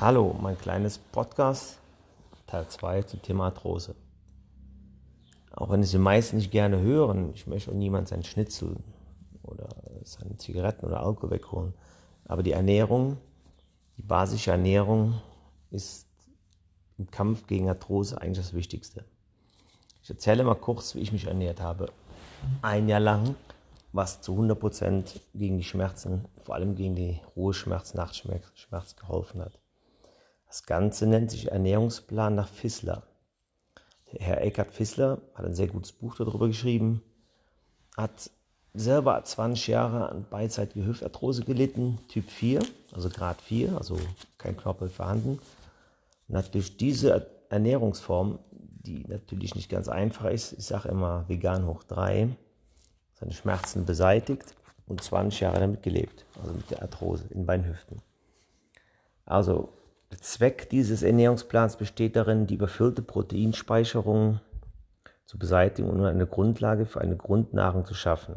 Hallo, mein kleines Podcast, Teil 2 zum Thema Arthrose. Auch wenn es die meisten nicht gerne hören, ich möchte auch niemand seinen Schnitzel oder seine Zigaretten oder Alkohol wegholen. Aber die Ernährung, die basische Ernährung ist im Kampf gegen Arthrose eigentlich das Wichtigste. Ich erzähle mal kurz, wie ich mich ernährt habe. Ein Jahr lang, was zu 100% gegen die Schmerzen, vor allem gegen die Ruheschmerz, Nachtschmerz geholfen hat. Das Ganze nennt sich Ernährungsplan nach Fissler. Der Herr Eckhard Fissler hat ein sehr gutes Buch darüber geschrieben, hat selber 20 Jahre an beidseitige Hüftarthrose gelitten, Typ 4, also Grad 4, also kein Knorpel vorhanden. Und hat durch diese Ernährungsform, die natürlich nicht ganz einfach ist, ich sage immer vegan hoch 3, seine Schmerzen beseitigt und 20 Jahre damit gelebt, also mit der Arthrose in beiden Hüften. Also der Zweck dieses Ernährungsplans besteht darin, die überfüllte Proteinspeicherung zu beseitigen und eine Grundlage für eine Grundnahrung zu schaffen.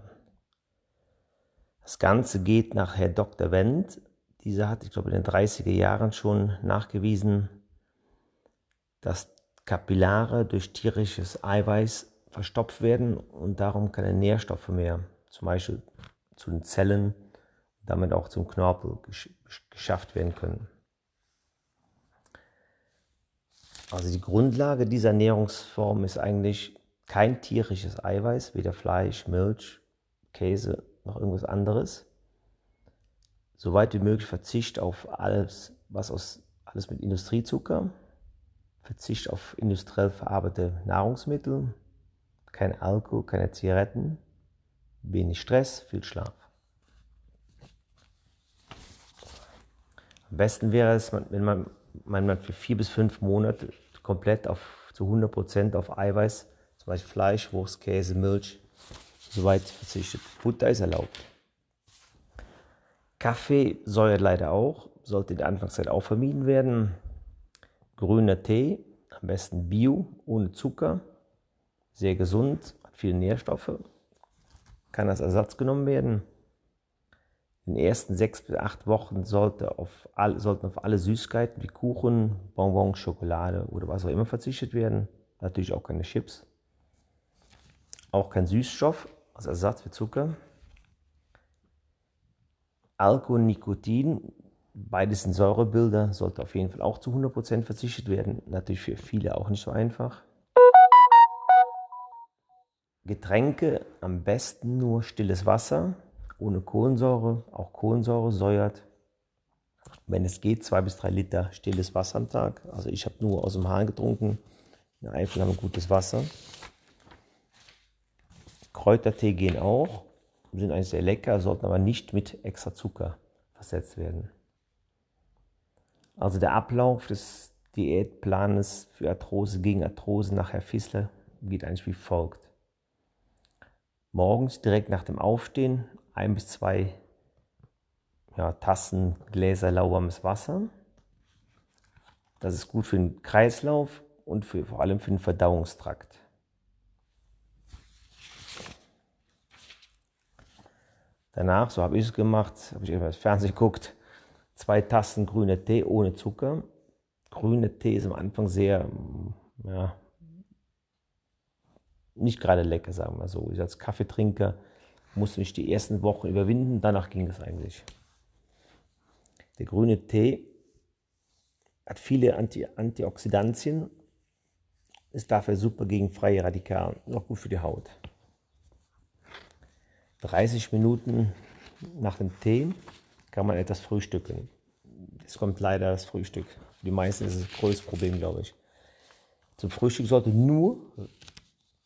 Das Ganze geht nach Herr Dr. Wendt. Dieser hat, ich glaube, in den 30er Jahren schon nachgewiesen, dass Kapillare durch tierisches Eiweiß verstopft werden und darum keine Nährstoffe mehr, zum Beispiel zu den Zellen, damit auch zum Knorpel geschafft werden können. Also die Grundlage dieser Ernährungsform ist eigentlich kein tierisches Eiweiß, weder Fleisch, Milch, Käse noch irgendwas anderes. Soweit wie möglich Verzicht auf alles, was aus alles mit Industriezucker, Verzicht auf industriell verarbeitete Nahrungsmittel, kein Alkohol, keine Zigaretten, wenig Stress, viel Schlaf. Am besten wäre es, wenn man man, für vier bis fünf Monate komplett auf, zu 100% auf Eiweiß, zum Beispiel Fleisch, Wurst, Käse, Milch, soweit verzichtet. Butter ist erlaubt. Kaffee säuert leider auch, sollte in der Anfangszeit auch vermieden werden. Grüner Tee, am besten Bio, ohne Zucker, sehr gesund, hat viele Nährstoffe, kann als Ersatz genommen werden. In den ersten sechs bis acht Wochen sollte auf all, sollten auf alle Süßigkeiten wie Kuchen, Bonbons, Schokolade oder was auch immer verzichtet werden. Natürlich auch keine Chips. Auch kein Süßstoff als Ersatz für Zucker. Alkohol, Nikotin, beides sind Säurebilder, sollte auf jeden Fall auch zu 100% verzichtet werden. Natürlich für viele auch nicht so einfach. Getränke am besten nur stilles Wasser, ohne Kohlensäure. Auch Kohlensäure säuert. Wenn es geht, zwei bis drei Liter stilles Wasser am Tag. Also ich habe nur aus dem Hahn getrunken. In der Eifel haben wir gutes Wasser. Kräutertee gehen auch, sind eigentlich sehr lecker, sollten aber nicht mit extra Zucker versetzt werden. Also der Ablauf des Diätplanes für Arthrose gegen Arthrose nach Herr Fissler geht eigentlich wie folgt. Morgens direkt nach dem Aufstehen ein bis zwei ja, Tassen, Gläser lauwarmes Wasser. Das ist gut für den Kreislauf und für, vor allem für den Verdauungstrakt. Danach, so habe ich es gemacht, habe ich etwas Fernsehen geguckt, zwei Tassen grüner Tee ohne Zucker. Grüner Tee ist am Anfang sehr, ja, nicht gerade lecker, sagen wir so. Ich als Kaffeetrinker musste mich die ersten Wochen überwinden, danach ging es eigentlich. Der grüne Tee hat viele Anti Antioxidantien, ist dafür super gegen freie Radikale auch gut für die Haut. 30 Minuten nach dem Tee kann man etwas frühstücken. Es kommt leider das Frühstück. Für die meisten ist es das größte Problem, glaube ich. Zum Frühstück sollte nur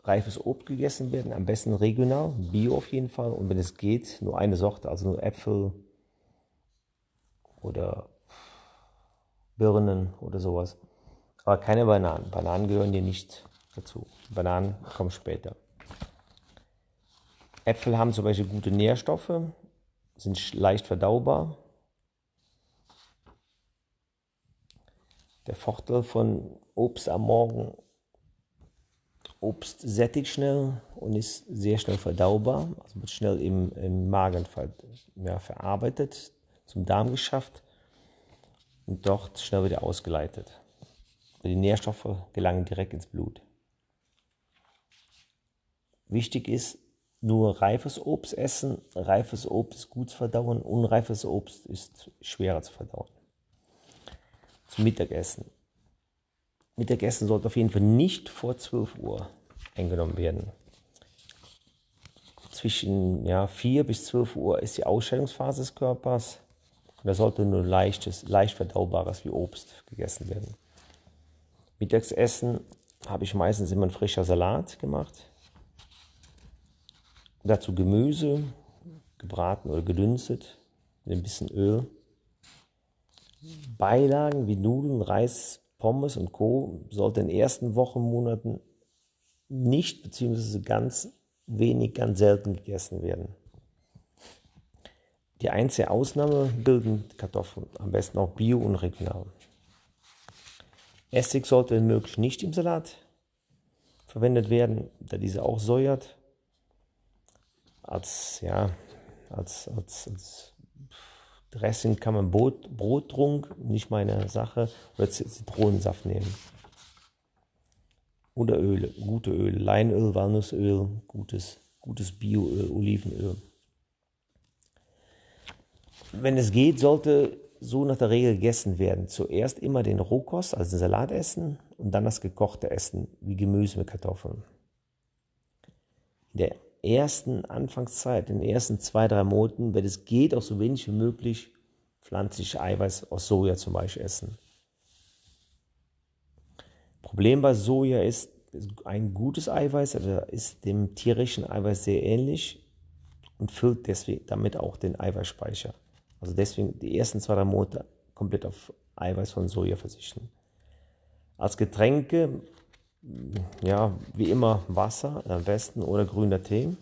reifes Obst gegessen werden, am besten regional, bio auf jeden Fall. Und wenn es geht, nur eine Sorte, also nur Äpfel oder Birnen oder sowas. Aber keine Bananen. Bananen gehören hier nicht dazu. Bananen kommen später. Äpfel haben zum Beispiel gute Nährstoffe, sind leicht verdaubar. Der Vorteil von Obst am Morgen Obst sättigt schnell und ist sehr schnell verdaubar, also wird schnell im, im Magen ver, ja, verarbeitet, zum Darm geschafft und dort schnell wieder ausgeleitet. Die Nährstoffe gelangen direkt ins Blut. Wichtig ist, nur reifes Obst essen. Reifes Obst ist gut zu verdauen, unreifes Obst ist schwerer zu verdauen. Zum Mittagessen. Mittagessen sollte auf jeden Fall nicht vor 12 Uhr eingenommen werden. Zwischen ja, 4 bis 12 Uhr ist die Ausscheidungsphase des Körpers. da sollte nur leichtes, leicht verdaubares wie Obst gegessen werden. Mittagsessen habe ich meistens immer ein frischer Salat gemacht. Dazu Gemüse, gebraten oder gedünstet, mit ein bisschen Öl. Beilagen wie Nudeln, Reis, Pommes und Co. sollte in den ersten Wochen, Monaten nicht bzw. ganz wenig, ganz selten gegessen werden. Die einzige Ausnahme bilden Kartoffeln, am besten auch bio und regional. Essig sollte wenn möglich nicht im Salat verwendet werden, da diese auch säuert. Als, ja, als, als, als Dressing kann man Brot, Brottrunk, nicht meine Sache, oder Zitronensaft nehmen. Oder Öle, gute Öle, Leinöl, Walnussöl, gutes, gutes Bioöl, Olivenöl. Wenn es geht, sollte so nach der Regel gegessen werden. Zuerst immer den Rohkost, also den Salat essen und dann das gekochte Essen, wie Gemüse mit Kartoffeln. In der ersten Anfangszeit, in den ersten zwei, drei Monaten, wenn es geht, auch so wenig wie möglich pflanzliches Eiweiß aus Soja zum Beispiel essen. Problem bei Soja ist, ein gutes Eiweiß also ist dem tierischen Eiweiß sehr ähnlich und füllt deswegen damit auch den Eiweißspeicher. Also deswegen die ersten zwei, drei Monate komplett auf Eiweiß von Soja verzichten. Als Getränke, ja, wie immer Wasser am besten oder grüner Tee.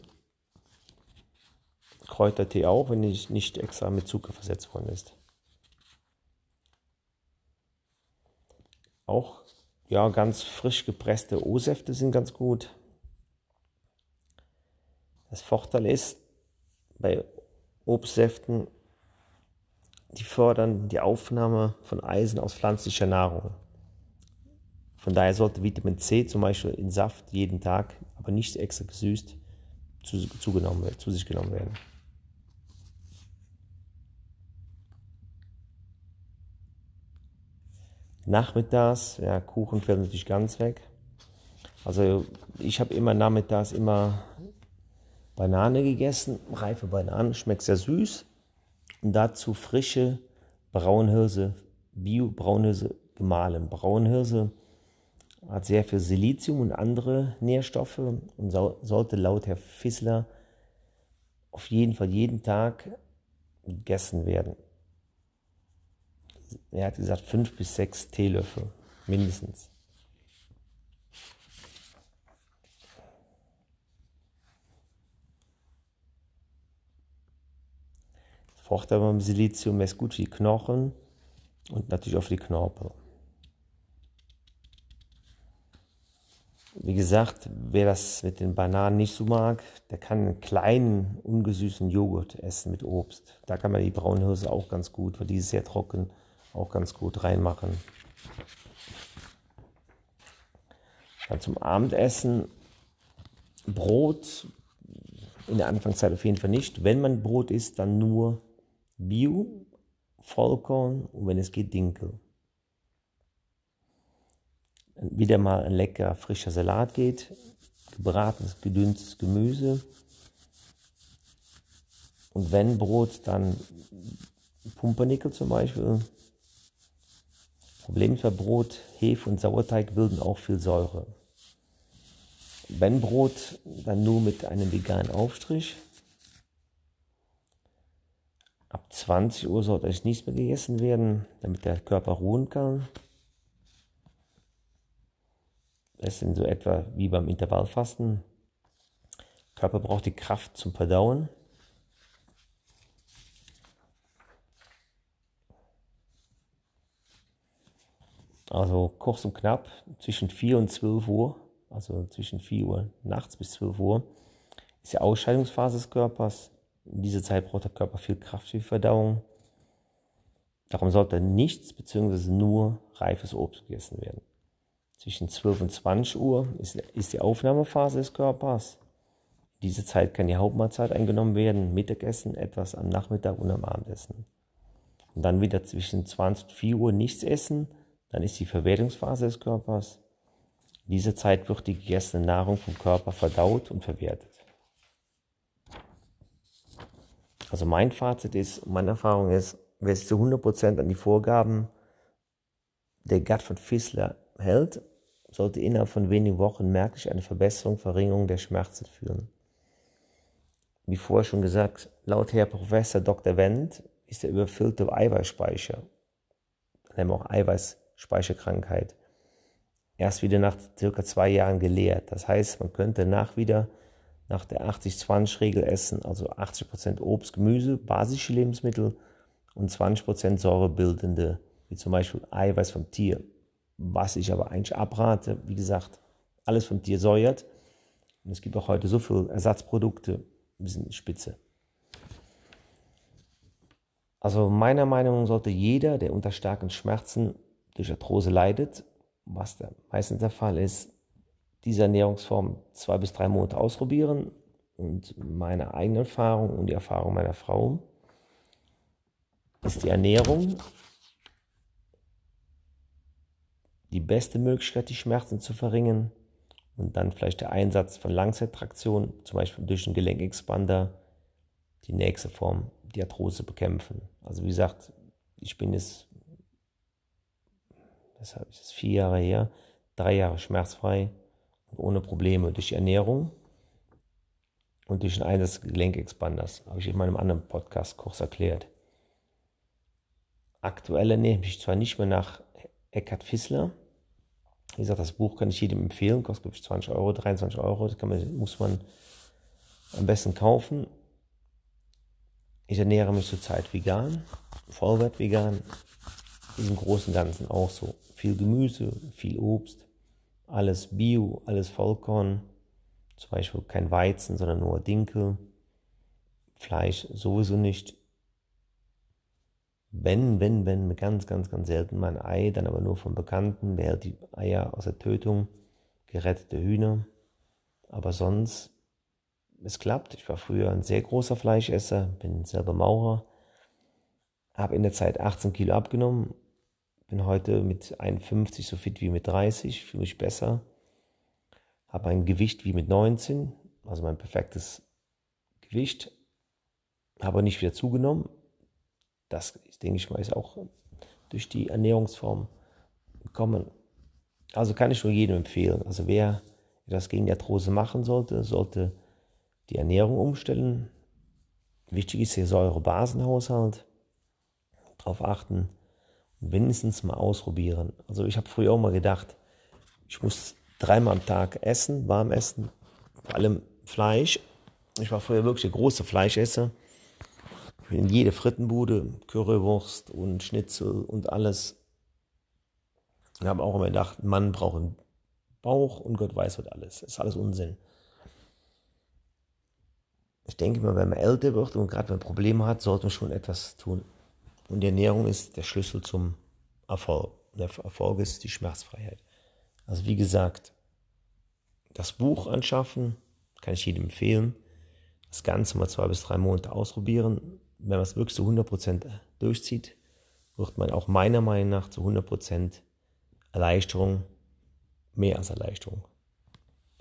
Kräutertee auch, wenn ich nicht extra mit Zucker versetzt worden ist. Auch ja, ganz frisch gepresste O-Säfte sind ganz gut. Das Vorteil ist, bei Obstsäften, die fördern die Aufnahme von Eisen aus pflanzlicher Nahrung. Von daher sollte Vitamin C zum Beispiel in Saft jeden Tag, aber nicht extra gesüßt, zu, zugenommen, zu sich genommen werden. Nachmittags, ja, Kuchen fällt natürlich ganz weg. Also ich habe immer nachmittags immer Banane gegessen, reife Bananen, schmeckt sehr süß. Und dazu frische Braunhirse, Bio-Braunhirse gemahlen. Braunhirse hat sehr viel Silizium und andere Nährstoffe und so, sollte laut Herr Fissler auf jeden Fall jeden Tag gegessen werden. Er hat gesagt fünf bis sechs Teelöffel mindestens. Vorteil beim Silizium ist gut für die Knochen und natürlich auch für die Knorpel. Wie gesagt, wer das mit den Bananen nicht so mag, der kann einen kleinen, ungesüßten Joghurt essen mit Obst. Da kann man die Braunhirse auch ganz gut, weil die ist sehr trocken, auch ganz gut reinmachen. Dann zum Abendessen Brot in der Anfangszeit auf jeden Fall nicht. Wenn man Brot isst, dann nur Bio, Vollkorn und wenn es geht Dinkel. Wieder mal ein lecker frischer Salat geht, gebratenes, gedünstetes Gemüse. Und wenn Brot, dann Pumpernickel zum Beispiel. Problem ist bei Brot, Hefe und Sauerteig bilden auch viel Säure. Wenn Brot, dann nur mit einem veganen Aufstrich. Ab 20 Uhr sollte eigentlich nichts mehr gegessen werden, damit der Körper ruhen kann. Das sind so etwa wie beim Intervallfasten. Der Körper braucht die Kraft zum Verdauen. Also kurz und knapp zwischen 4 und 12 Uhr, also zwischen 4 Uhr nachts bis 12 Uhr, ist die Ausscheidungsphase des Körpers. In dieser Zeit braucht der Körper viel Kraft für die Verdauung. Darum sollte nichts bzw. nur reifes Obst gegessen werden. Zwischen 12 und 20 Uhr ist, ist die Aufnahmephase des Körpers. In dieser Zeit kann die Hauptmahlzeit eingenommen werden, Mittagessen, etwas am Nachmittag und am Abendessen. Und dann wieder zwischen 20 und 4 Uhr nichts essen, dann ist die Verwertungsphase des Körpers. In dieser Zeit wird die gegessene Nahrung vom Körper verdaut und verwertet. Also mein Fazit ist, meine Erfahrung ist, wer sich zu 100% an die Vorgaben der Gut von Fissler hält, sollte innerhalb von wenigen Wochen merklich eine Verbesserung, Verringerung der Schmerzen führen. Wie vorher schon gesagt, laut Herr Professor Dr. Wendt ist der überfüllte Eiweißspeicher, nennen wir auch Eiweißspeicherkrankheit, erst wieder nach circa zwei Jahren geleert. Das heißt, man könnte nach wieder nach der 80-20-Regel essen, also 80% Obst, Gemüse, basische Lebensmittel und 20% säurebildende, wie zum Beispiel Eiweiß vom Tier. Was ich aber eigentlich abrate, wie gesagt, alles vom Tier säuert. Und es gibt auch heute so viele Ersatzprodukte, ein bisschen spitze. Also meiner Meinung nach sollte jeder, der unter starken Schmerzen durch Arthrose leidet, was da meistens der Fall ist, diese Ernährungsform zwei bis drei Monate ausprobieren und meine eigene Erfahrung und die Erfahrung meiner Frau ist die Ernährung die beste Möglichkeit, die Schmerzen zu verringern und dann vielleicht der Einsatz von Langzeittraktion, zum Beispiel durch einen Gelenkexpander, die nächste Form, die Arthrose bekämpfen. Also wie gesagt, ich bin jetzt, deshalb ist es vier Jahre her, drei Jahre schmerzfrei ohne Probleme durch Ernährung und durch den Einsatz des Gelenkexpanders. Habe ich in meinem anderen Podcast kurz erklärt. Aktuell ernähre ich mich zwar nicht mehr nach Eckhard Fissler. Wie gesagt, das Buch kann ich jedem empfehlen, kostet glaube ich 20 Euro, 23 Euro. Das man, muss man am besten kaufen. Ich ernähre mich zurzeit vegan, Vollwert vegan. Im Großen Ganzen auch so. Viel Gemüse, viel Obst, alles Bio, alles Vollkorn, zum Beispiel kein Weizen, sondern nur Dinkel, Fleisch sowieso nicht. Wenn, wenn, wenn, ganz, ganz, ganz selten mal ein Ei, dann aber nur von Bekannten, wer die Eier aus der Tötung, gerettete Hühner. Aber sonst, es klappt. Ich war früher ein sehr großer Fleischesser, bin selber Maurer, habe in der Zeit 18 Kilo abgenommen, bin heute mit 51 so fit wie mit 30, fühle mich besser. Habe ein Gewicht wie mit 19, also mein perfektes Gewicht. Habe nicht wieder zugenommen. Das, denke ich mal, ist auch durch die Ernährungsform gekommen. Also kann ich nur jedem empfehlen. Also wer das gegen die Arthrose machen sollte, sollte die Ernährung umstellen. Wichtig ist der Säurebasenhaushalt. Darauf achten wenigstens mal ausprobieren. Also ich habe früher auch mal gedacht, ich muss dreimal am Tag essen, warm essen, vor allem Fleisch. Ich war früher wirklich der große Fleischesser. In jede Frittenbude, Currywurst und Schnitzel und alles. Ich habe auch immer gedacht, Mann braucht einen Bauch und Gott weiß was alles. Das ist alles Unsinn. Ich denke mal, wenn man älter wird und gerade wenn man Probleme hat, sollte man schon etwas tun. Und die Ernährung ist der Schlüssel zum Erfolg. Der Erfolg ist die Schmerzfreiheit. Also wie gesagt, das Buch anschaffen, kann ich jedem empfehlen. Das Ganze mal zwei bis drei Monate ausprobieren. Wenn man es wirklich zu 100% durchzieht, wird man auch meiner Meinung nach zu 100% Erleichterung, mehr als Erleichterung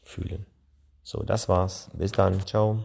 fühlen. So, das war's. Bis dann. Ciao.